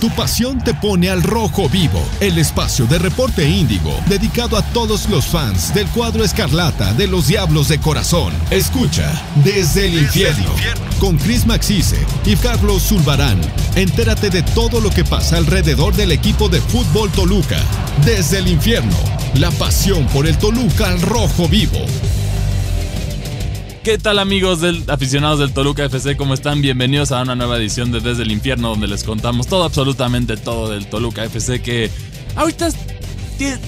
Tu pasión te pone al rojo vivo, el espacio de reporte índigo dedicado a todos los fans del cuadro escarlata de los Diablos de Corazón. Escucha desde el infierno con Chris Maxice y Carlos Zulbarán. Entérate de todo lo que pasa alrededor del equipo de fútbol Toluca. Desde el infierno, la pasión por el Toluca al rojo vivo. ¿Qué tal amigos del, aficionados del Toluca FC? ¿Cómo están? Bienvenidos a una nueva edición de Desde el Infierno donde les contamos todo, absolutamente todo del Toluca FC que ahorita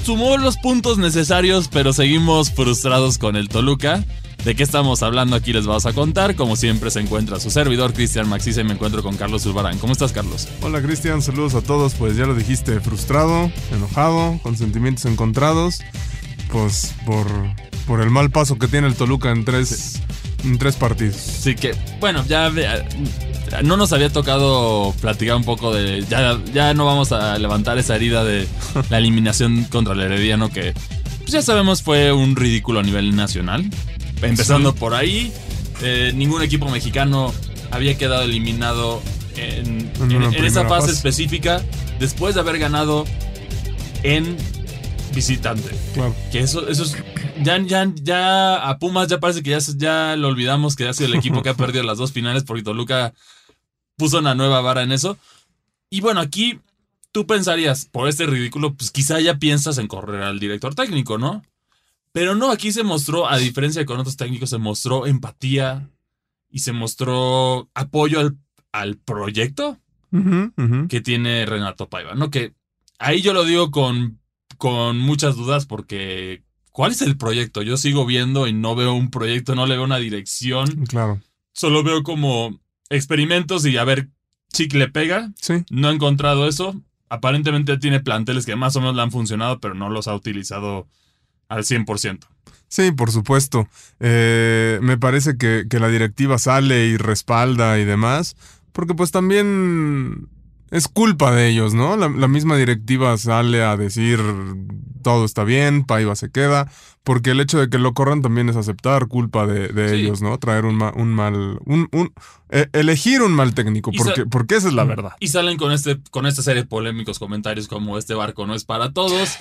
sumó los puntos necesarios pero seguimos frustrados con el Toluca. ¿De qué estamos hablando? Aquí les vamos a contar. Como siempre se encuentra su servidor Cristian Maxis y me encuentro con Carlos Zulbarán. ¿Cómo estás Carlos? Hola Cristian, saludos a todos. Pues ya lo dijiste, frustrado, enojado, con sentimientos encontrados. Pues por por el mal paso que tiene el Toluca en tres, en tres partidos. Sí que, bueno, ya eh, no nos había tocado platicar un poco de. Ya, ya no vamos a levantar esa herida de la eliminación contra el Herediano, que pues ya sabemos fue un ridículo a nivel nacional. Empezando por ahí, eh, ningún equipo mexicano había quedado eliminado en, esa fase, específica después de haber ganado en visitante. Claro. Que eso, eso es ya, ya, ya a Pumas ya parece que ya, ya lo olvidamos que ha sido el equipo que ha perdido las dos finales porque Toluca puso una nueva vara en eso. Y bueno, aquí tú pensarías, por este ridículo, pues quizá ya piensas en correr al director técnico, ¿no? Pero no, aquí se mostró, a diferencia de con otros técnicos, se mostró empatía y se mostró apoyo al, al proyecto que tiene Renato Paiva, ¿no? Que ahí yo lo digo con, con muchas dudas porque ¿cuál es el proyecto? Yo sigo viendo y no veo un proyecto, no le veo una dirección. Claro. Solo veo como experimentos y a ver si le pega. Sí. No he encontrado eso. Aparentemente tiene planteles que más o menos le han funcionado, pero no los ha utilizado al 100%. Sí, por supuesto. Eh, me parece que, que la directiva sale y respalda y demás, porque pues también es culpa de ellos, ¿no? La, misma directiva sale a decir todo está bien, Paiva se queda, porque el hecho de que lo corran también es aceptar culpa de, ellos, ¿no? Traer un, un mal, un, un e, elegir un mal técnico, porque, porque esa es la verdad. Y salen con, este, con esta serie de polémicos comentarios como este barco no es para todos,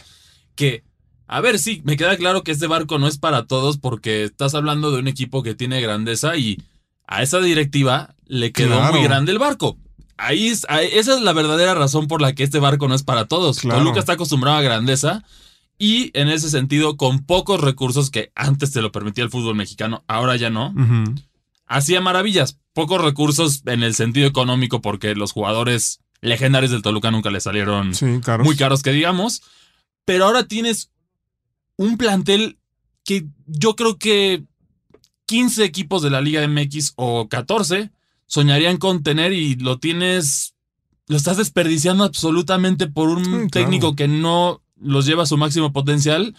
que... A ver, sí, me queda claro que este barco no es para todos porque estás hablando de un equipo que tiene grandeza y a esa directiva le quedó muy grande el barco ahí, esa es la verdadera razón por la que este barco no es para todos. Claro. Toluca está acostumbrado a grandeza y en ese sentido, con pocos recursos que antes te lo permitía el fútbol mexicano, ahora ya no, hacía maravillas. Pocos recursos en el sentido económico porque los jugadores legendarios del Toluca nunca le salieron muy caros que digamos. Pero ahora tienes un plantel que yo creo que 15 equipos de la Liga MX o 14 soñarían con tener y lo tienes, lo estás desperdiciando absolutamente por un técnico que no los lleva a su máximo potencial,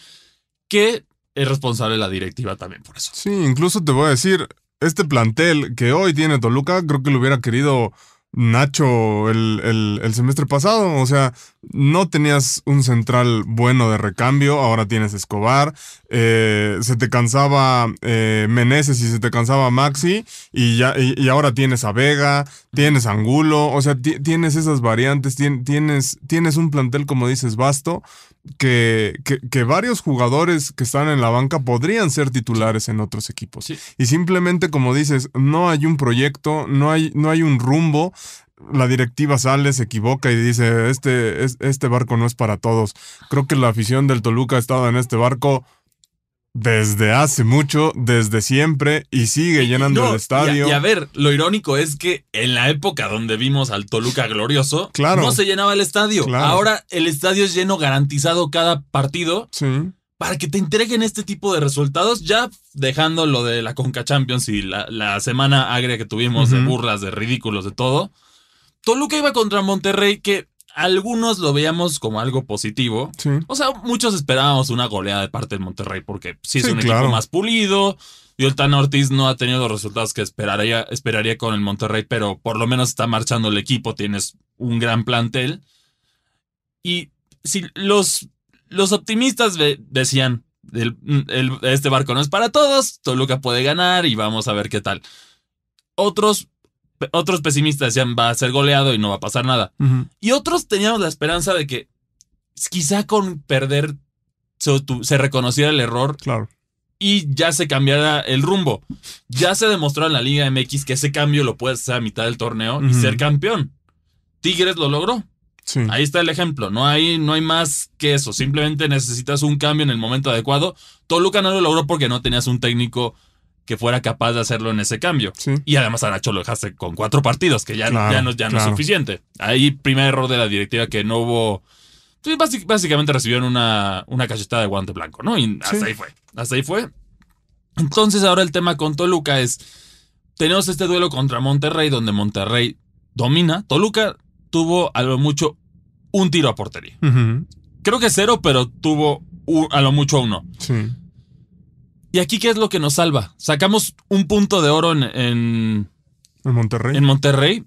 que es responsable la directiva también por eso. Sí, incluso te voy a decir, este plantel que hoy tiene Toluca, creo que lo hubiera querido Nacho el, semestre pasado. O sea, no tenías un central bueno de recambio, ahora tienes Escobar. Eh, se te cansaba eh, y se te cansaba Maxi, y, ya, y, ahora tienes a Vega, tienes Angulo. O sea, tienes esas variantes, tienes, tienes un plantel, como dices, vasto que, que, varios jugadores que están en la banca podrían ser titulares en otros equipos. Y simplemente, como dices, no hay un proyecto, no hay, no hay un rumbo. La directiva sale, se equivoca y dice, este, este barco no es para todos. Creo que la afición del Toluca ha estado en este barco desde hace mucho, desde siempre, y sigue llenando el estadio. Y a, ver, lo irónico es que en la época donde vimos al Toluca glorioso, no se llenaba el estadio. Ahora el estadio es lleno garantizado cada partido. Para que te entreguen este tipo de resultados, ya dejando lo de la Conca Champions y la, semana agria que tuvimos de burlas, de ridículos, de todo. Toluca iba contra Monterrey, que algunos lo veíamos como algo positivo. O sea, muchos esperábamos una goleada de parte del Monterrey porque sí es un equipo más pulido. Y el Tan Ortiz no ha tenido los resultados que esperaría, esperaría con el Monterrey, pero por lo menos está marchando el equipo, tienes un gran plantel. Y si los, los optimistas decían, este barco no es para todos, Toluca puede ganar y vamos a ver qué tal. Otros otros pesimistas decían va a ser goleado y no va a pasar nada. Y otros teníamos la esperanza de que quizá con perder se, reconociera el error Claro. y ya se cambiara el rumbo. Ya se demostró en la Liga MX que ese cambio lo puedes hacer a mitad del torneo y ser campeón. Tigres lo logró. Sí. Ahí está el ejemplo. No hay, no hay más que eso. Simplemente necesitas un cambio en el momento adecuado. Toluca no lo logró porque no tenías un técnico que fuera capaz de hacerlo en ese cambio. Sí. Y además a Nacho lo dejaste con cuatro partidos, que ya, Claro, ya, no, ya no es suficiente. Ahí primer error de la directiva que no hubo... básic- básicamente recibieron una, una cachetada de guante blanco, ¿no? Y hasta Sí. ahí fue. Hasta ahí fue. Entonces ahora el tema con Toluca es... Tenemos este duelo contra Monterrey, donde Monterrey domina. Toluca tuvo a lo mucho un tiro a portería. Creo que cero, pero tuvo un- a lo mucho uno. Sí. ¿Y aquí qué es lo que nos salva? Sacamos un punto de oro en, en, En Monterrey. en Monterrey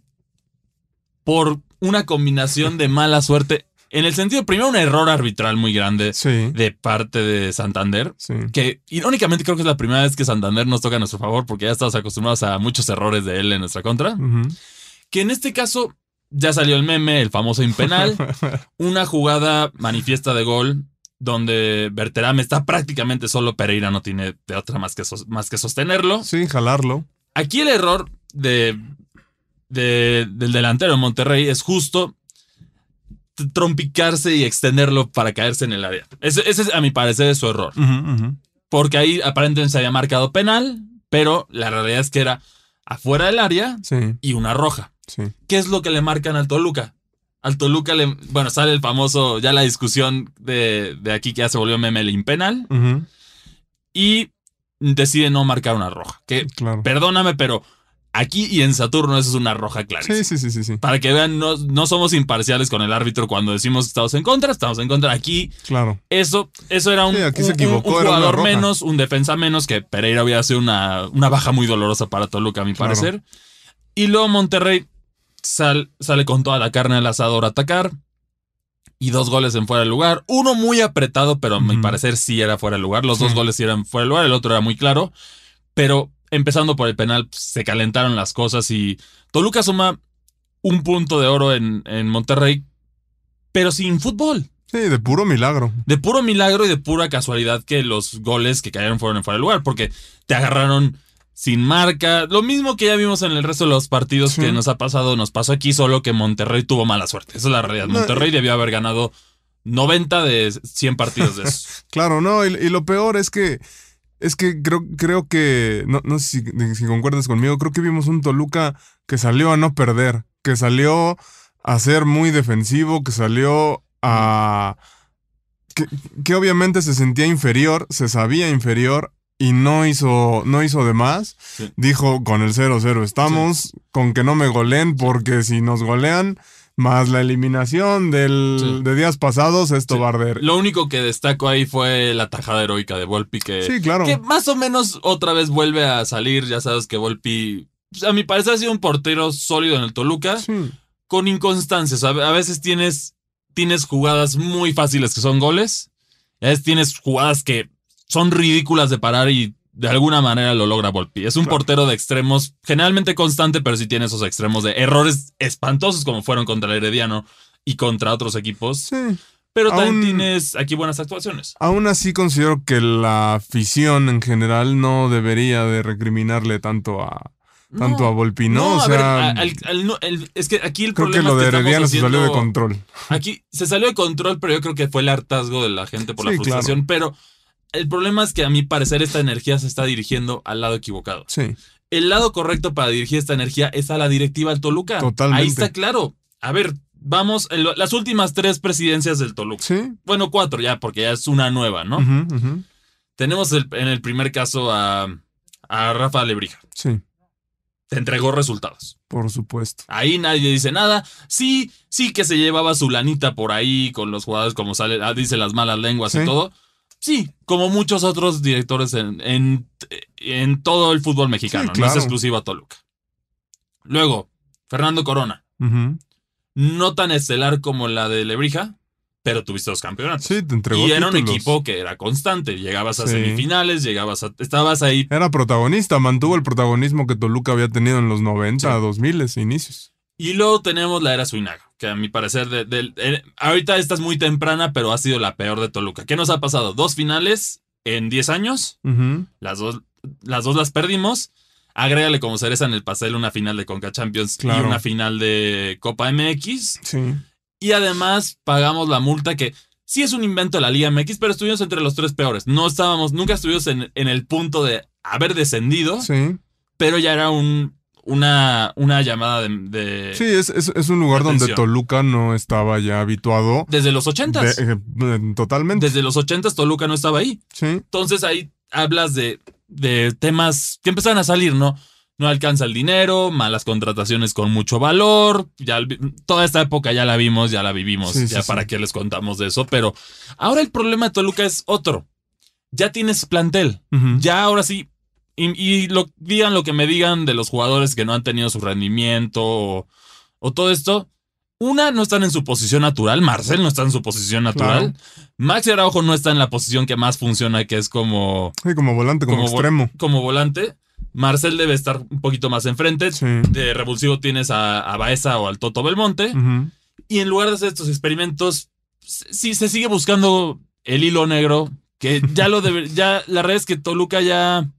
por una combinación de mala suerte. En el sentido, primero, un error arbitral muy grande Sí. de parte de Santander. Sí. Que irónicamente creo que es la primera vez que Santander nos toca a nuestro favor porque ya estamos acostumbrados a muchos errores de él en nuestra contra. Que en este caso ya salió el meme, el famoso impenal. una jugada manifiesta de gol donde Berterame está prácticamente solo, Pereira no tiene de otra más que, más que sostenerlo. Sí, jalarlo. Aquí el error de, de- del delantero en Monterrey es justo trompicarse y extenderlo para caerse en el área. Ese, ese es, a mi parecer, es su error. Porque ahí aparentemente se había marcado penal, pero la realidad es que era afuera del área Sí, y una roja. sí. ¿Qué es lo que le marcan al Toluca? Al Toluca le, bueno, sale el famoso, ya la discusión de, de aquí que ya se volvió meme el impenal y decide no marcar una roja. Que, Claro. perdóname, pero aquí y en Saturno eso es una roja clarísima. Sí, sí, sí, sí, sí. Para que vean, no, no somos imparciales con el árbitro cuando decimos que estamos en contra, estamos en contra. Aquí, Claro. eso, eso era un, Sí, se equivocó, jugador menos, un defensa menos, que Pereira hubiera sido una, una baja muy dolorosa para Toluca, a mi Claro. parecer. Y luego Monterrey sal- sale con toda la carne al asador a atacar. Y dos goles en fuera de lugar. Uno muy apretado, pero a mi parecer sí era fuera de lugar. Los Sí. dos goles sí eran fuera de lugar, el otro era muy claro. Pero empezando por el penal, pues, se calentaron las cosas y Toluca suma un punto de oro en, en Monterrey, pero sin fútbol. Sí, de puro milagro. De puro milagro y de pura casualidad que los goles que cayeron fueron en fuera de lugar, porque te agarraron sin marca. Lo mismo que ya vimos en el resto de los partidos Sí. que nos ha pasado, nos pasó aquí, solo que Monterrey tuvo mala suerte. Esa es la realidad. Monterrey debió haber ganado 90 de 100 partidos de esos. Claro, no, y, y lo peor es que es que creo, creo que, no, no sé si, si concuerdas conmigo, creo que vimos un Toluca que salió a no perder, que salió a ser muy defensivo, que salió a... que, que obviamente se sentía inferior, se sabía inferior y no hizo, no hizo de más. Sí. Dijo, con el 0-0 estamos, con que no me goleen, porque si nos golean, más la eliminación del, Sí. de días pasados, esto va a arder. Lo único que destaco ahí fue la tajada heroica de Volpi, que, Sí, claro. que más o menos otra vez vuelve a salir. Ya sabes que Volpi, pues, a mi parecer, ha sido un portero sólido en el Toluca. Con inconstancias. A, veces tienes, tienes jugadas muy fáciles que son goles. A veces tienes jugadas que son ridículas de parar y de alguna manera lo logra Volpi. Es un Claro. portero de extremos, generalmente constante, pero sí tiene esos extremos de errores espantosos como fueron contra el Herediano y contra otros equipos. Sí. Pero también Aún- tienes aquí buenas actuaciones. Aún así considero que la afición en general no debería de recriminarle tanto a tanto No. a Volpi, ¿no? No, o a ver, sea, a- al- al- no, el- es que aquí el creo que lo es de que Herediano se salió de control. Aquí se salió de control, pero yo creo que fue el hartazgo de la gente por la frustración. Pero el problema es que a mi parecer esta energía se está dirigiendo al lado equivocado. Sí, El lado correcto para dirigir esta energía es a la directiva del Toluca. Totalmente. Ahí está claro. A ver, vamos, las últimas tres presidencias del Toluca. sí. Bueno, cuatro ya, porque ya es una nueva, ¿no? Tenemos el- en el primer caso a, a Rafa Lebrija. Sí, Te entregó resultados. por supuesto. Ahí nadie dice nada. Sí, sí que se llevaba su lanita por ahí con los jugadores, como sale, ah, dice las malas lenguas y todo. Sí, como muchos otros directores en, en, en todo el fútbol mexicano. Sí, No es claro. exclusivo a Toluca. Luego, Fernando Corona. No tan estelar como la de Lebrija, pero tuviste dos campeonatos. Sí, te entregó y era un equipo que era constante. Llegabas a Sí. semifinales, llegabas a. Estabas ahí. Era protagonista, mantuvo el protagonismo que Toluca había tenido en los 90, Sí. 2000, inicios. Y luego tenemos la era Suinaga, que a mi parecer, de, de- eh, ahorita esta es muy temprana, pero ha sido la peor de Toluca. ¿Qué nos ha pasado? Dos finales en 10 años, las dos, las dos las perdimos. Agrégale como cereza en el pastel una final de Conca Champions y una final de Copa MX. Sí. Y además pagamos la multa que sí es un invento de la Liga MX, pero estuvimos entre los tres peores. No estábamos, nunca estuvimos en, en el punto de haber descendido, Sí. pero ya era un, una, una llamada de, de- Sí, es, es, es un lugar donde. Toluca no estaba ya habituado. desde los ochentas. de- eh, totalmente. Desde los ochentas Toluca no estaba ahí. Sí. Entonces ahí hablas de, de temas que empezaron a salir, ¿no? No alcanza el dinero, malas contrataciones con mucho valor. Ya toda esta época ya la vimos, ya la vivimos. Sí, ya sí. para qué les contamos de eso. Pero ahora el problema de Toluca es otro. Ya tienes plantel. Ya ahora sí. Y, y lo, digan lo que me digan de los jugadores que no han tenido su rendimiento o, o todo esto. Una, no están en su posición natural. Marcel no está en su posición natural. Max Araujo no está en la posición que más funciona, que es como, Sí, como volante, como, extremo. como volante. Marcel debe estar un poquito más enfrente. Sí. De revulsivo tienes a, a Baeza o al Toto Belmonte. Y en lugar de hacer estos experimentos, sí se sigue buscando el hilo negro. Que ya lo debe, ya la red es que Toluca ya,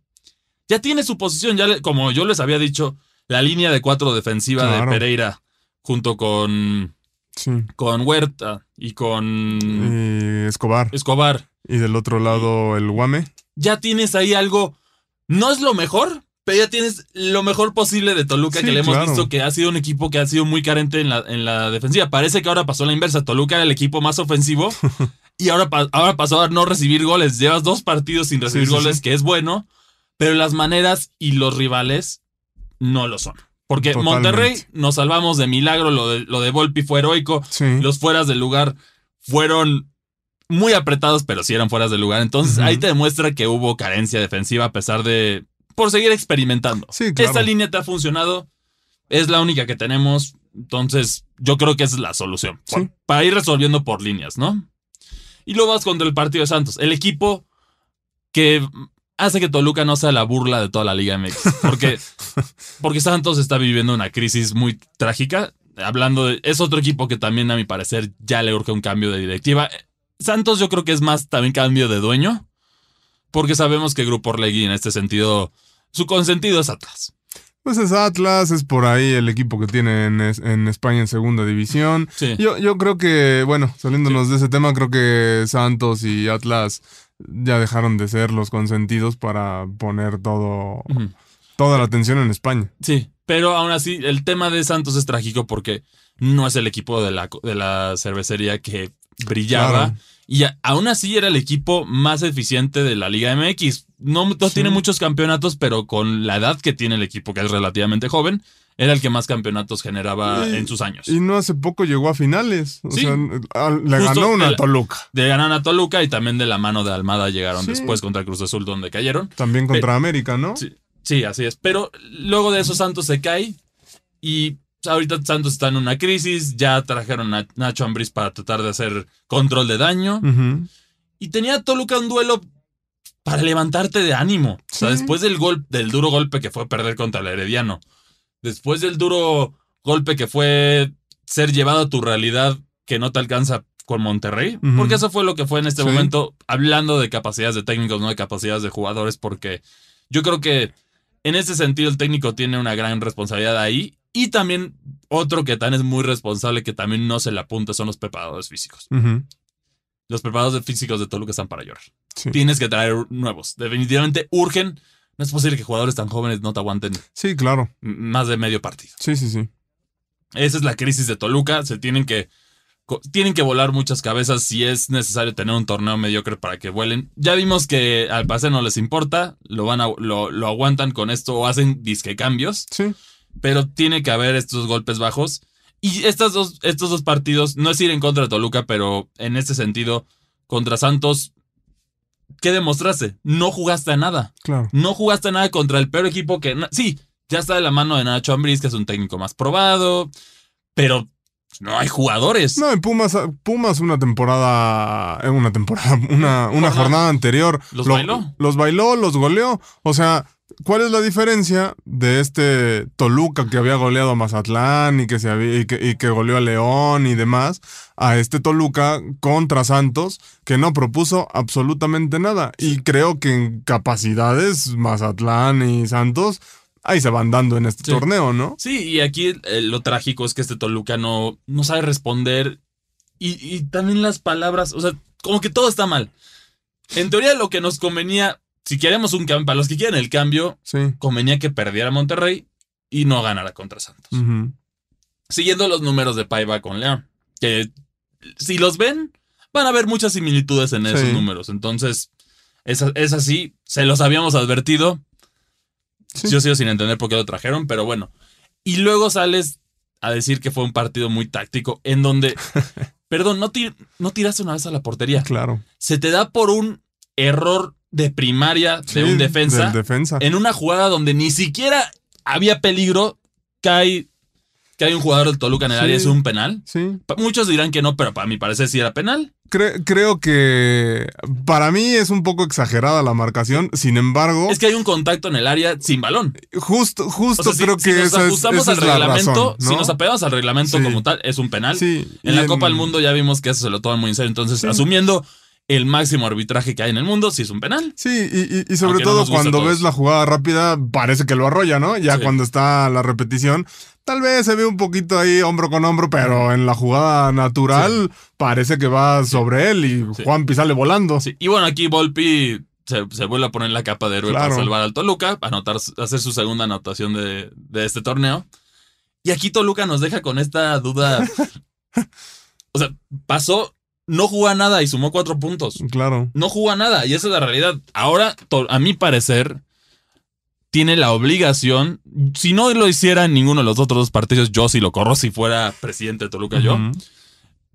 ya tiene su posición. Ya le- como yo les había dicho, la línea de cuatro defensiva Claro. de Pereira junto con, Sí. con Huerta y con Y Escobar. Escobar. Y del otro lado el Guame. Ya tienes ahí algo. No es lo mejor, pero ya tienes lo mejor posible de Toluca, Sí, que le hemos claro. visto que ha sido un equipo que ha sido muy carente en la, en la defensiva. Parece que ahora pasó la inversa. Toluca era el equipo más ofensivo y ahora, ahora pasó a no recibir goles. Llevas dos partidos sin recibir Sí, goles, que es bueno, pero las maneras y los rivales no lo son. Porque Totalmente. Monterrey nos salvamos de milagro, lo de, lo de Volpi fue heroico, Sí. los fueras del lugar fueron muy apretados, pero sí eran fueras del lugar. Entonces ahí te demuestra que hubo carencia defensiva a pesar de por seguir experimentando. Sí, claro. Esta línea te ha funcionado, es la única que tenemos, entonces yo creo que esa es la solución. Sí. Para ir resolviendo por líneas, ¿no? Y luego vas contra el partido de Santos, el equipo que hace que Toluca no sea la burla de toda la Liga MX. Porque, porque Santos está viviendo una crisis muy trágica. Hablando de. Es otro equipo que también, a mi parecer, ya le urge un cambio de directiva. Santos, yo creo que es más también cambio de dueño. Porque sabemos que Grupo Orlegui, en este sentido, su consentido es Atlas. Pues es Atlas, es por ahí el equipo que tiene en, en España en segunda división. Sí. Yo, yo creo que, bueno, saliéndonos de ese tema, creo que Santos y Atlas ya dejaron de ser los consentidos para poner todo, toda la atención en España. Sí, pero aún así, el tema de Santos es trágico porque no es el equipo de la, de la cervecería que brillaba. Claro. Y a- aún así era el equipo más eficiente de la Liga MX. No, no Sí. tiene muchos campeonatos, pero con la edad que tiene el equipo, que es relativamente joven, era el que más campeonatos generaba Y- en sus años. Y no hace poco llegó a finales. O Sí. sea, le Justo ganó una el- Toluca. De ganar a Toluca y también de la mano de Almada llegaron Sí. después contra Cruz Azul, donde cayeron. También contra América, ¿no? Sí, sí, así es. Pero luego de eso Santos se cae y ahorita Santos está en una crisis. Ya trajeron a Nacho Ambriz para tratar de hacer control de daño. Y tenía Toluca un duelo para levantarte de ánimo. O sea, después del gol, del duro golpe que fue perder contra el Herediano. Después del duro golpe que fue ser llevado a tu realidad que no te alcanza con Monterrey. Porque eso fue lo que fue en este Sí. momento, hablando de capacidades de técnicos, no de capacidades de jugadores, porque yo creo que en ese sentido el técnico tiene una gran responsabilidad ahí. Y también otro que también es muy responsable, que también no se le apunta, son los preparadores físicos. Los preparadores físicos de Toluca están para llorar. Sí. Tienes que traer nuevos. Definitivamente urgen. No es posible que jugadores tan jóvenes no te aguanten Sí, claro. más de medio partido. Sí, sí, sí. Esa es la crisis de Toluca. Se tienen que tienen que volar muchas cabezas si es necesario tener un torneo mediocre para que vuelen. Ya vimos que al parecer no les importa, lo van a, lo, lo aguantan con esto o hacen disque cambios, Sí. pero tiene que haber estos golpes bajos. Y estas dos, estos dos partidos, no es ir en contra de Toluca, pero en este sentido, contra Santos, ¿qué demostraste? No jugaste a nada. Claro. No jugaste nada contra el peor equipo que. Sí, ya está de la mano de Nacho Ambriz, que es un técnico más probado, pero no hay jugadores. No, en Pumas, Pumas una temporada, eh, una temporada, una, una jornada anterior. ¿Los lo- bailó? Los bailó, los goleó. O sea, ¿cuál es la diferencia de este Toluca que había goleado a Mazatlán y que, se había, y que, y que goleó a León y demás, a este Toluca contra Santos que no propuso absolutamente nada? Y creo que en capacidades, Mazatlán y Santos, ahí se van dando en este Sí. torneo, ¿no? Sí, y aquí eh, lo trágico es que este Toluca no, no sabe responder. Y, y también las palabras, o sea, como que todo está mal. En teoría, lo que nos convenía, si queremos un cambio, para los que quieren el cambio, Sí. convenía que perdiera Monterrey y no ganara contra Santos. Siguiendo los números de Paiva con León, que si los ven, van a ver muchas similitudes en esos Sí. números. Entonces, es, es así, se los habíamos advertido. Sí. Yo sigo sin entender por qué lo trajeron, pero bueno. Y luego sales a decir que fue un partido muy táctico en donde, perdón, no, ti- no tiraste una vez a la portería. Claro. Se te da por un error de primaria de un defensa defensa. en una jugada donde ni siquiera había peligro, cae, cae un jugador del Toluca en el Sí. área, es un penal. Sí. Muchos dirán que no, pero para mi parecer sí era penal. Cre- creo que para mí es un poco exagerada la marcación. Sin embargo, Es que hay un contacto en el área sin balón. justo, O justo sea, si, creo si que nos esa es, ajustamos al reglamento, razón, ¿no? si nos apegamos al reglamento como tal, es un penal. Sí, En la Copa del Mundo ya vimos que eso se lo toman muy en serio. Entonces, asumiendo el máximo arbitraje que hay en el mundo, sí es un penal. Sí, y, sobre Aunque todo cuando ves la jugada rápida, parece que lo arrolla, ¿no? Ya Sí. cuando está la repetición, tal vez se ve un poquito ahí hombro con hombro, pero en la jugada natural parece que va sobre él y Sí. Juan sale volando. Sí. Y bueno, aquí Volpi se, se vuelve a poner la capa de héroe Claro. para salvar al Toluca, para anotar, hacer su segunda anotación de, de este torneo. Y aquí Toluca nos deja con esta duda. o sea, pasó, no jugó a nada y sumó cuatro puntos. Claro. No jugó a nada y esa es la realidad. Ahora, a mi parecer, tiene la obligación, si no lo hiciera en ninguno de los otros dos partidos, yo sí lo corro si fuera presidente de Toluca yo,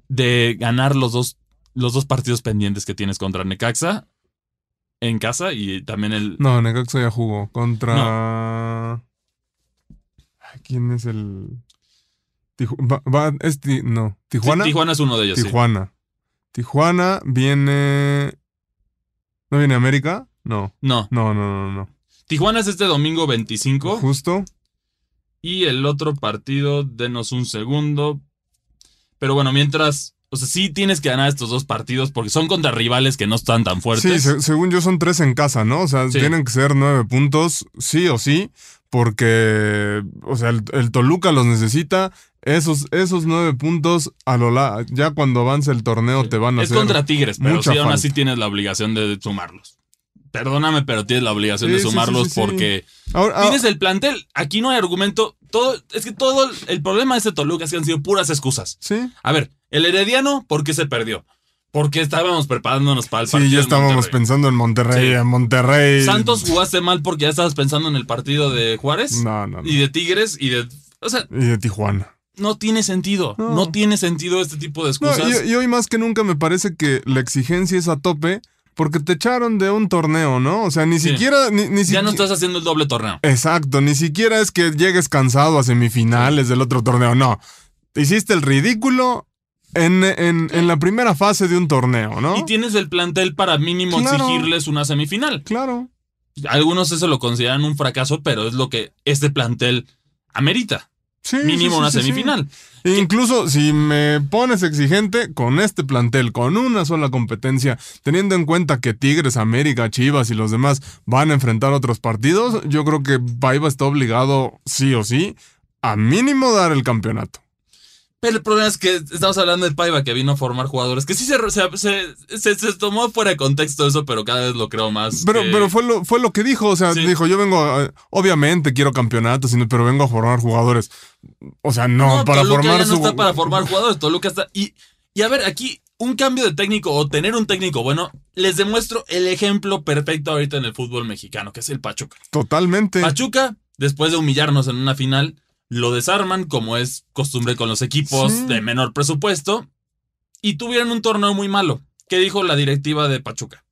de ganar los dos, los dos partidos pendientes que tienes contra Necaxa en casa y también el... No, Necaxa ya jugó contra. Ay, ¿Quién es el. Tiju- va- va- es Ti- no, Tijuana. Sí, Tijuana es uno de ellos. sí. Tijuana. Viene. ¿No viene América? No. No, No, no, no, no. Tijuana es este domingo 25 Justo. y el otro partido, denos un segundo. Pero bueno, mientras, o sea, sí tienes que ganar estos dos partidos porque son contra rivales que no están tan Sí, fuertes. se- según yo son tres en casa, ¿no? O sea, Sí. tienen que ser nueve puntos, sí o sí, porque, o sea, el, el Toluca los necesita. Esos, esos nueve puntos, a lo la- ya cuando avance el torneo te van a es hacer... contra Tigres, pero sí, aún así tienes la obligación de sumarlos. Perdóname, pero tienes la obligación Sí, de sumarlos porque Ahora- ah, tienes el plantel. Aquí no hay argumento. Todo, es que todo el- el problema de este Toluca es que han sido puras excusas. sí, A ver, el Herediano, ¿por qué se perdió? Porque estábamos preparándonos para el sí, partido. ya en estábamos pensando en Monterrey, Sí. en Monterrey. Santos jugaste mal porque ya estabas pensando en el partido de Juárez No, no, no. y de Tigres y de. O sea, Y de Tijuana. no tiene sentido. No, No. tiene sentido este tipo de No, excusas. y, y hoy más que nunca me parece que la exigencia es a tope porque te echaron de un torneo, ¿no? O sea, ni Sí. siquiera... Ni, ni ya no estás haciendo el doble torneo. Exacto, ni siquiera es que llegues cansado a semifinales del otro torneo, no. Hiciste el ridículo en, en- en la primera fase de un torneo, ¿no? Y tienes el plantel para mínimo Claro. exigirles una semifinal. Claro. Algunos eso lo consideran un fracaso, pero es lo que este plantel amerita. Sí, Mínimo sí, sí, una semifinal. E Incluso si me pones exigente con este plantel, con una sola competencia, teniendo en cuenta que Tigres, América, Chivas y los demás van a enfrentar otros partidos, yo creo que Paiva está obligado, sí o sí, a mínimo dar el campeonato. Pero el problema es que estamos hablando de Paiva que vino a formar jugadores, que sí se, se, se- se- tomó fuera de contexto eso, pero cada vez lo creo más. Pero, que- pero fue lo, fue lo que dijo, o sea, Sí. dijo, yo vengo, a- obviamente quiero campeonatos, pero vengo a formar jugadores. O sea, no, para Toluca formar ya no su... está para formar jugadores, Toluca está... Y, y a ver, aquí un cambio de técnico o tener un técnico bueno, les demuestro el ejemplo perfecto ahorita en el fútbol mexicano, que es el Pachuca. Totalmente. Pachuca, después de humillarnos en una final, lo desarman, como es costumbre con los equipos Sí. de menor presupuesto, y tuvieron un torneo muy malo. ¿Qué dijo la directiva de Pachuca?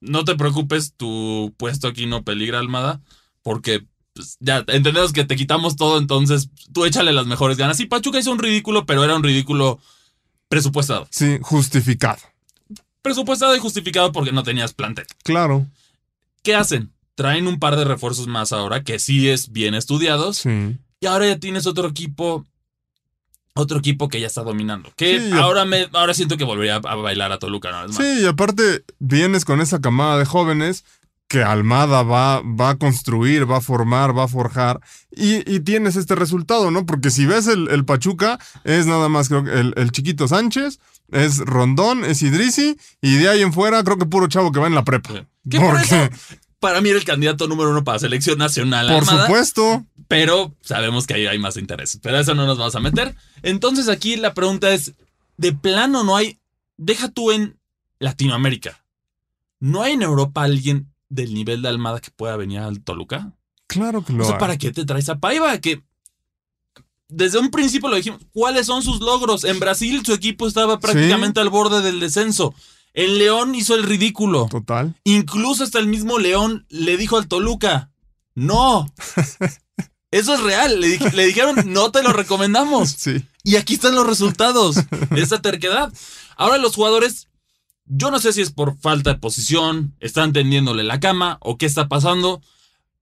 No te preocupes, tu puesto aquí no peligra, Almada, porque pues, ya entendemos que te quitamos todo, entonces tú échale las mejores ganas. Y Pachuca hizo un ridículo, pero era un ridículo presupuestado. Sí, justificado. Presupuestado y justificado porque no tenías plantel. Claro. ¿Qué hacen? Traen un par de refuerzos más ahora, que sí es bien estudiados. Sí. Y ahora ya tienes otro equipo. Otro equipo que ya está dominando. Que Sí, ahora me, ahora siento que volvería a bailar a Toluca más. Sí, y aparte vienes con esa camada de jóvenes que Almada va, va a construir, va a formar, va a forjar, y, y tienes este resultado, ¿no? Porque si ves el, el Pachuca, es nada más, creo que el, el chiquito Sánchez, es Rondón, es Idrisi, y de ahí en fuera creo que puro chavo que va en la prepa. Que por eso, para mí era el candidato número uno para selección nacional. por supuesto, Pero sabemos que ahí hay más interés. Pero a eso no nos vamos a meter. Entonces aquí la pregunta es, ¿de plano no hay, deja tú en Latinoamérica, ¿no hay en Europa alguien del nivel de Almada que pueda venir al Toluca? claro que lo O sea, hay. ¿para qué te traes a Paiva? Que desde un principio lo dijimos. ¿Cuáles son sus logros? En Brasil su equipo estaba prácticamente al borde del descenso. En León hizo el ridículo. Total. Incluso hasta el mismo León le dijo al Toluca, no. Eso es real. Le, di- le dijeron, no te lo recomendamos. Sí. Y aquí están los resultados de esa terquedad. Ahora los jugadores, yo no sé si es por falta de posición, están tendiéndole la cama o qué está pasando,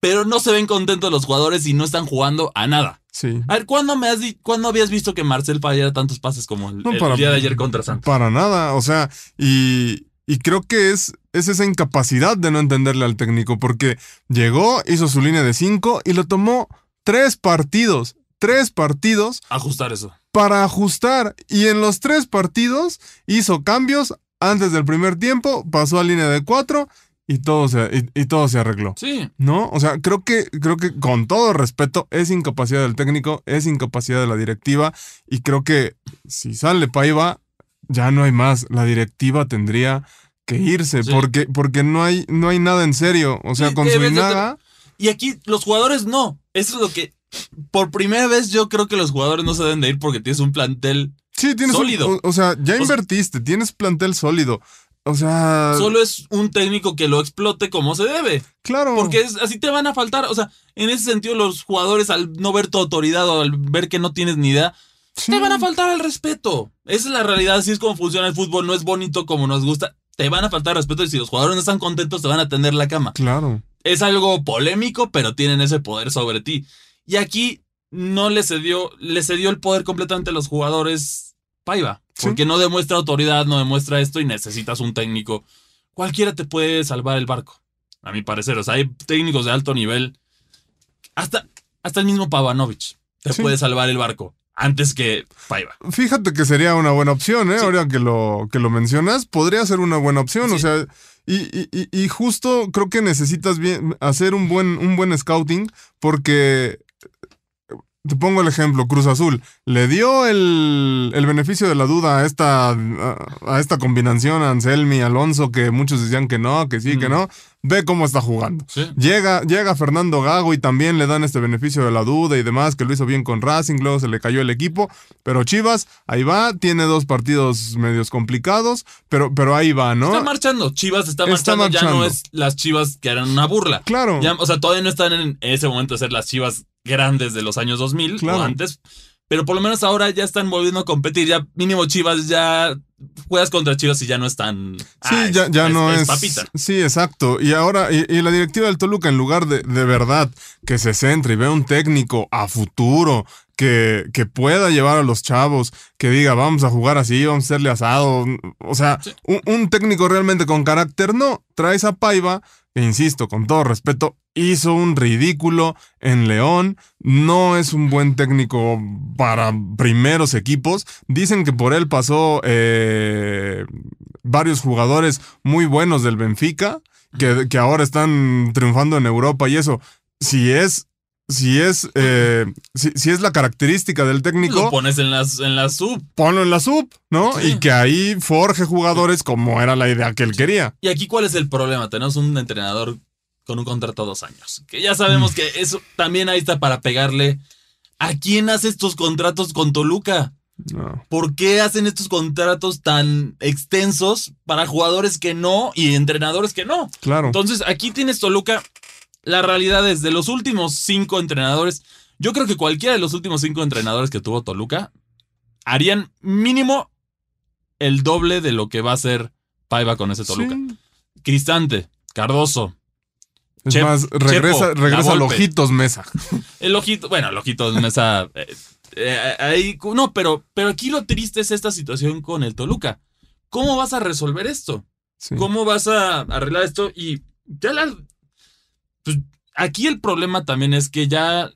pero no se ven contentos los jugadores y no están jugando a nada. Sí. A ver, ¿cuándo, me has ¿cuándo habías visto que Marcel fallara tantos pases como el, No, el para- día de ayer contra Santos? Para nada, o sea, y, y creo que es, es esa incapacidad de no entenderle al técnico, porque llegó, hizo su línea de cinco y lo tomó tres partidos, tres partidos Ajustar eso. para ajustar. Y en los tres partidos hizo cambios antes del primer tiempo, pasó a línea de cuatro y todo se, y, y todo se arregló. Sí. ¿No? O sea, creo que, creo que con todo respeto, es incapacidad del técnico, es incapacidad de la directiva, y creo que si sale Paiva, ya no hay más. La directiva tendría que irse, Sí. porque, porque no hay, no hay nada en serio. O sea, Sí, con Suinaga, Y aquí los jugadores no. Eso es lo que. Por primera vez yo creo que los jugadores no se deben de ir porque tienes un plantel. sí, tienes un- Sólido. o, o sea, ya O sea- invertiste, tienes plantel sólido. O sea, Solo es un técnico que lo explote como se debe. claro. Porque es, así te van a faltar. O sea, en ese sentido, los jugadores, al no ver tu autoridad o al ver que no tienes ni idea, Sí. te van a faltar el respeto. Esa es la realidad. Así es como funciona el fútbol. No es bonito como nos gusta. Te van a faltar respeto y si los jugadores no están contentos, te van a tender la cama. Claro. es algo polémico, pero tienen ese poder sobre ti. Y aquí no le cedió, le cedió el poder completamente a los jugadores Paiva. Sí. Porque no demuestra autoridad, no demuestra esto y necesitas un técnico. Cualquiera te puede salvar el barco, a mi parecer. O sea, hay técnicos de alto nivel. Hasta, hasta el mismo Pavanovich te Sí. puede salvar el barco antes que Paiva. Fíjate que sería una buena opción, ¿eh? Sí. Ahora que lo, que lo mencionas, podría ser una buena opción. O sea, y, y- y- y justo creo que necesitas bien, hacer un buen, un buen scouting porque, te pongo el ejemplo, Cruz Azul, le dio el, el beneficio de la duda a esta, a, a esta combinación Anselmi, Alonso, que muchos decían que no, que sí, que Mm. no. Ve cómo está jugando. Sí. Llega, llega Fernando Gago y también le dan este beneficio de la duda y demás, que lo hizo bien con Racing, luego se le cayó el equipo, pero Chivas, ahí va, tiene dos partidos medios complicados, pero, pero ahí va, ¿no? Está marchando. Chivas está Está marchando. Ya no es las Chivas que eran una burla. Claro, Ya, o sea, todavía no están en ese momento de ser las chivas grandes de los años 2000 Claro. o antes. Pero por lo menos ahora ya están volviendo a competir. Ya mínimo Chivas ya juegas contra Chivas y ya no están. sí, ah, ya, ya no es, papita. Sí, exacto. Y ahora, y, y la directiva del Toluca, en lugar de, de verdad que se centre y vea un técnico a futuro, que, que pueda llevar a los chavos, que diga, vamos a jugar así, vamos a hacerle asado. O sea, Sí. un, un técnico realmente con carácter, no. Traes a Paiva, insisto, con todo respeto, hizo un ridículo en León. No es un buen técnico para primeros equipos. Dicen que por él pasó eh, varios jugadores muy buenos del Benfica, que, que ahora están triunfando en Europa y eso. Si es. Si es, eh, si, si es la característica del Lo técnico, pones en las, en la sub. ponlo en la sub, ¿no? Sí. Y que ahí forje jugadores como era la idea que él quería. Y aquí, ¿cuál es el problema? Tenemos un entrenador con un contrato a dos años. Que ya sabemos Mm. que eso también ahí está para pegarle. ¿A quién hace estos contratos con Toluca? No. ¿Por qué hacen estos contratos tan extensos para jugadores que no y entrenadores que no? Claro. Entonces, aquí tienes Toluca. La realidad es, de los últimos cinco entrenadores, yo creo que cualquiera de los últimos cinco entrenadores que tuvo Toluca harían mínimo el doble de lo que va a hacer Paiva con ese Toluca. Sí. Cristante, Cardoso, Es Chep- más, regresa, Chepo, regresa al. Ojitos Mesa. el ojito, bueno, el ojito de mesa. eh, eh, ahí, no, pero, pero aquí lo triste es esta situación con el Toluca. ¿Cómo vas a resolver esto? Sí. ¿Cómo vas a arreglar esto? Y ya la. Pues aquí el problema también es que ya.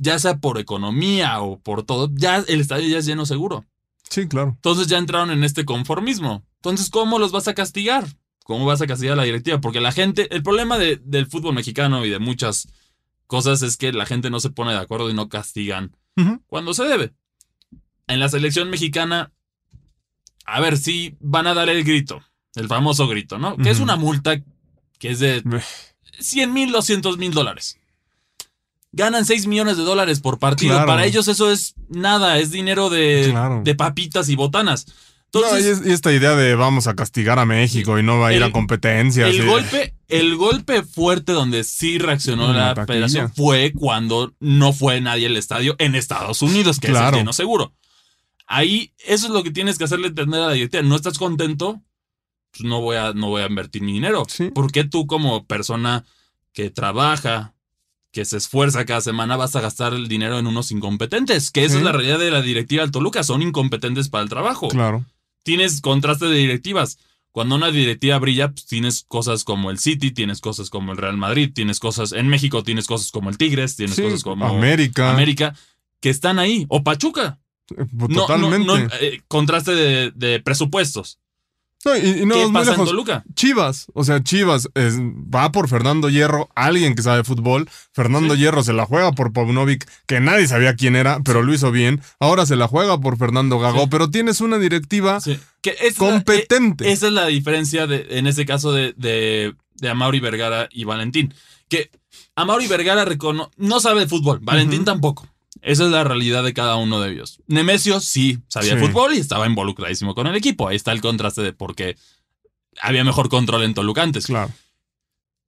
Ya sea por economía o por todo, ya el estadio ya es lleno seguro. Sí, claro. Entonces ya entraron en este conformismo. Entonces, ¿cómo los vas a castigar? ¿Cómo vas a castigar a la directiva? Porque la gente, el problema de- del fútbol mexicano y de muchas cosas es que la gente no se pone de acuerdo y no castigan cuando se debe. En la selección mexicana, a ver si van a dar el grito, el famoso grito, ¿no? Que es una multa que es de 100 mil, 200 mil dólares. Ganan 6 millones de dólares por partido. Claro. Para ellos eso es nada, es dinero de, Claro. de papitas y botanas. Entonces, y, es- y esta idea de vamos a castigar a México y no va a ir a competencias. el y- golpe, el golpe fuerte donde sí reaccionó la federación fue cuando no fue nadie al estadio en Estados Unidos, que es Claro. el lleno seguro. Ahí, eso es lo que tienes que hacerle entender a la directiva. No estás contento, pues no voy a, no voy a invertir mi dinero. Sí. ¿Por qué tú como persona que trabaja, que se esfuerza cada semana, vas a gastar el dinero en unos incompetentes? Que esa Sí. es la realidad de la directiva del Toluca, son incompetentes para el trabajo Claro. tienes contraste de directivas. Cuando una directiva brilla, pues tienes cosas como el City, tienes cosas como el Real Madrid, tienes cosas en México, tienes cosas como el Tigres, tienes Sí, cosas como América. América, que están ahí. O Pachuca. Eh, No, no, Totalmente. no, eh, contraste de, de presupuestos. No, y, y no ¿Qué muy pasa lejos. Toluca? Chivas, o sea, Chivas es- va por Fernando Hierro, alguien que sabe fútbol. Fernando Sí. Hierro se la juega por Paunovic, que nadie sabía quién era, pero lo hizo bien. Ahora se la juega por Fernando Gago, Sí. pero tienes una directiva Sí. Que es la- competente. eh, esa es la diferencia de, en ese caso de, de, de Amauri Vergara y Valentín. Que Amauri Vergara recono no sabe de fútbol, Valentín tampoco. Esa es la realidad de cada uno de ellos. Nemesio sí sabía Sí. fútbol y estaba involucradísimo con el equipo. Ahí está el contraste de por qué había mejor control en Toluca antes. Claro.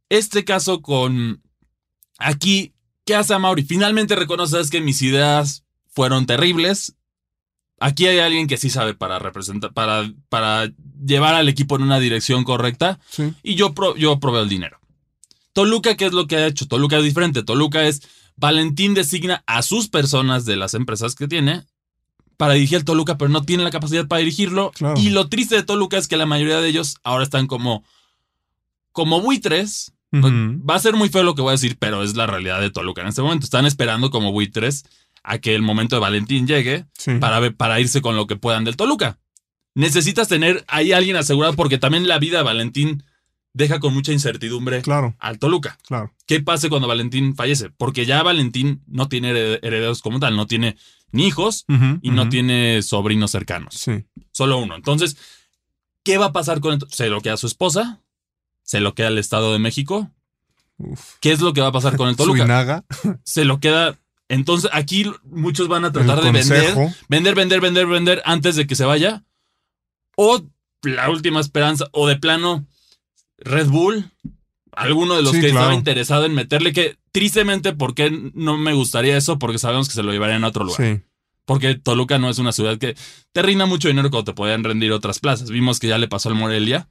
Este caso con. Aquí, ¿qué hace Amauri? Finalmente reconoces que mis ideas fueron terribles. Aquí hay alguien que sí sabe para representar, para, para llevar al equipo en una dirección correcta. Sí. Y yo, pro- yo proveo el dinero. Toluca, ¿qué es lo que ha hecho? Toluca es diferente. Toluca es. Valentín designa a sus personas de las empresas que tiene para dirigir el Toluca, pero no tiene la capacidad para dirigirlo. Claro. Y lo triste de Toluca es que la mayoría de ellos ahora están como. como buitres. Va a ser muy feo lo que voy a decir, pero es la realidad de Toluca en este momento. Están esperando como buitres a que el momento de Valentín llegue Sí. para, ver- para irse con lo que puedan del Toluca. Necesitas tener ahí alguien asegurado porque también la vida de Valentín deja con mucha incertidumbre Claro, al Toluca. claro. ¿Qué pasa cuando Valentín fallece? Porque ya Valentín no tiene hered- herederos como tal, no tiene ni hijos y no tiene sobrinos cercanos. Sí. Solo uno. Entonces, ¿qué va a pasar con el Se lo queda a su esposa, se lo queda el Estado de México. Uf. ¿Qué es lo que va a pasar con el Toluca? Suinaga, Se lo queda. Entonces, aquí muchos van a tratar de vender, vender, vender, vender, vender antes de que se vaya. O la última esperanza, o de plano, Red Bull, alguno de los Sí, que estaba interesado en meterle, que tristemente, ¿por qué no me gustaría eso? Porque sabemos que se lo llevarían a otro lugar. Sí. Porque Toluca no es una ciudad que te rinda mucho dinero cuando te podían rendir otras plazas. Vimos que ya le pasó al Morelia.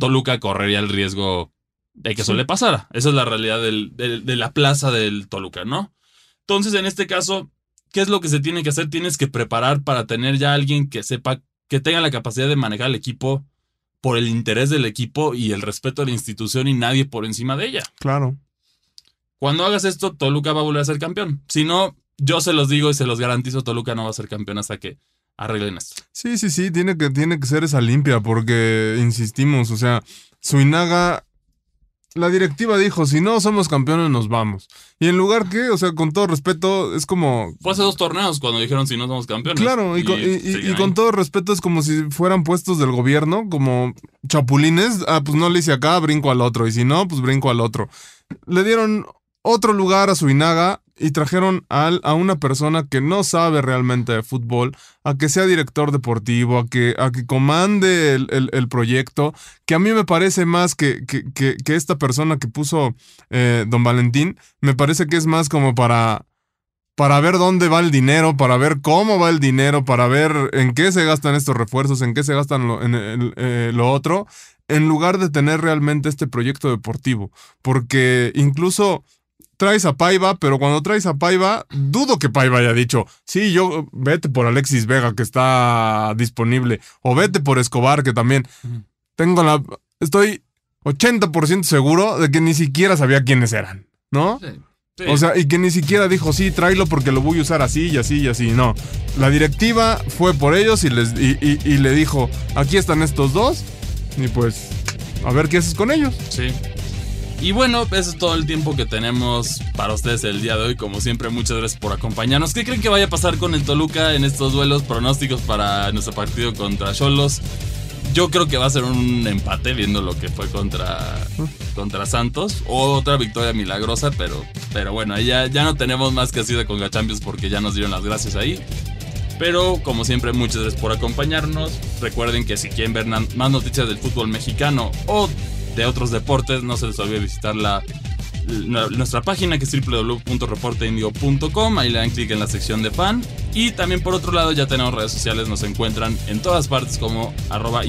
Toluca correría el riesgo de que eso Sí. le pasara. Esa es la realidad del- del- de la plaza del Toluca, ¿no? Entonces, en este caso, ¿qué es lo que se tiene que hacer? Tienes que preparar para tener ya alguien que sepa, que tenga la capacidad de manejar el equipo por el interés del equipo y el respeto a la institución y nadie por encima de ella. Claro. Cuando hagas esto, Toluca va a volver a ser campeón. Si no, yo se los digo y se los garantizo, Toluca no va a ser campeón hasta que arreglen esto. Sí, sí, sí, tiene que, tiene que ser esa limpia porque, insistimos, o sea, Suinaga, la directiva dijo, si no somos campeones nos vamos. Y en lugar que, o sea, con todo respeto, es como... Fue hace dos torneos cuando dijeron si no somos campeones. Claro, y, con, y- y- siguen y con todo respeto es como si fueran puestos del gobierno, como chapulines. Ah, pues no le hice acá, brinco al otro. Y si no, pues brinco al otro. Le dieron otro lugar a Suinaga y trajeron a una persona que no sabe realmente de fútbol, a que sea director deportivo, a que, a que comande el, proyecto, que a mí me parece más que, que, esta persona que puso eh, don Valentín, me parece que es más como para, para ver dónde va el dinero, para ver cómo va el dinero, para ver en qué se gastan estos refuerzos, en qué se gastan lo, en eh, lo otro, en lugar de tener realmente este proyecto deportivo. Porque incluso traes a Paiva, pero cuando traes a Paiva, dudo que Paiva haya dicho, sí, yo vete por Alexis Vega que está disponible, o vete por Escobar que también. Tengo la... Estoy 80% seguro de que ni siquiera sabía quiénes eran, ¿no? Sí. O sea, y que ni siquiera dijo, sí, tráelo porque lo voy a usar así y así y así. No. La directiva fue por ellos y, les, y le dijo, aquí están estos dos. Y pues, a ver qué haces con ellos. Sí. Y bueno, eso es todo el tiempo que tenemos para ustedes el día de hoy. Como siempre, muchas gracias por acompañarnos. ¿Qué creen que vaya a pasar con el Toluca en estos duelos pronósticos para nuestro partido contra Cholos? Yo creo que va a ser un empate viendo lo que fue contra, contra Santos. Otra victoria milagrosa, pero, pero bueno, ya, ya no tenemos más que así de Conga Champions porque ya nos dieron las gracias ahí. Pero como siempre, muchas gracias por acompañarnos. Recuerden que si quieren ver más noticias del fútbol mexicano o de otros deportes, no se les olvide visitar la, nuestra página que es www.reporteindio.com. Ahí le dan clic en la sección de fan. Y también por otro lado ya tenemos redes sociales, nos encuentran en todas partes como arroba.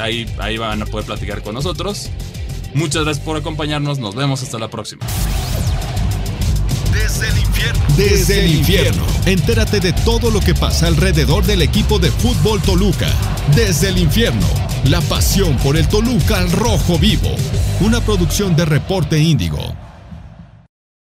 Ahí, ahí van a poder platicar con nosotros. Muchas gracias por acompañarnos, nos vemos hasta la próxima. Desde el infierno. Desde el infierno. Entérate de todo lo que pasa alrededor del equipo de fútbol Toluca. Desde el infierno. La pasión por el Toluca al rojo vivo. Una producción de Reporte Índigo.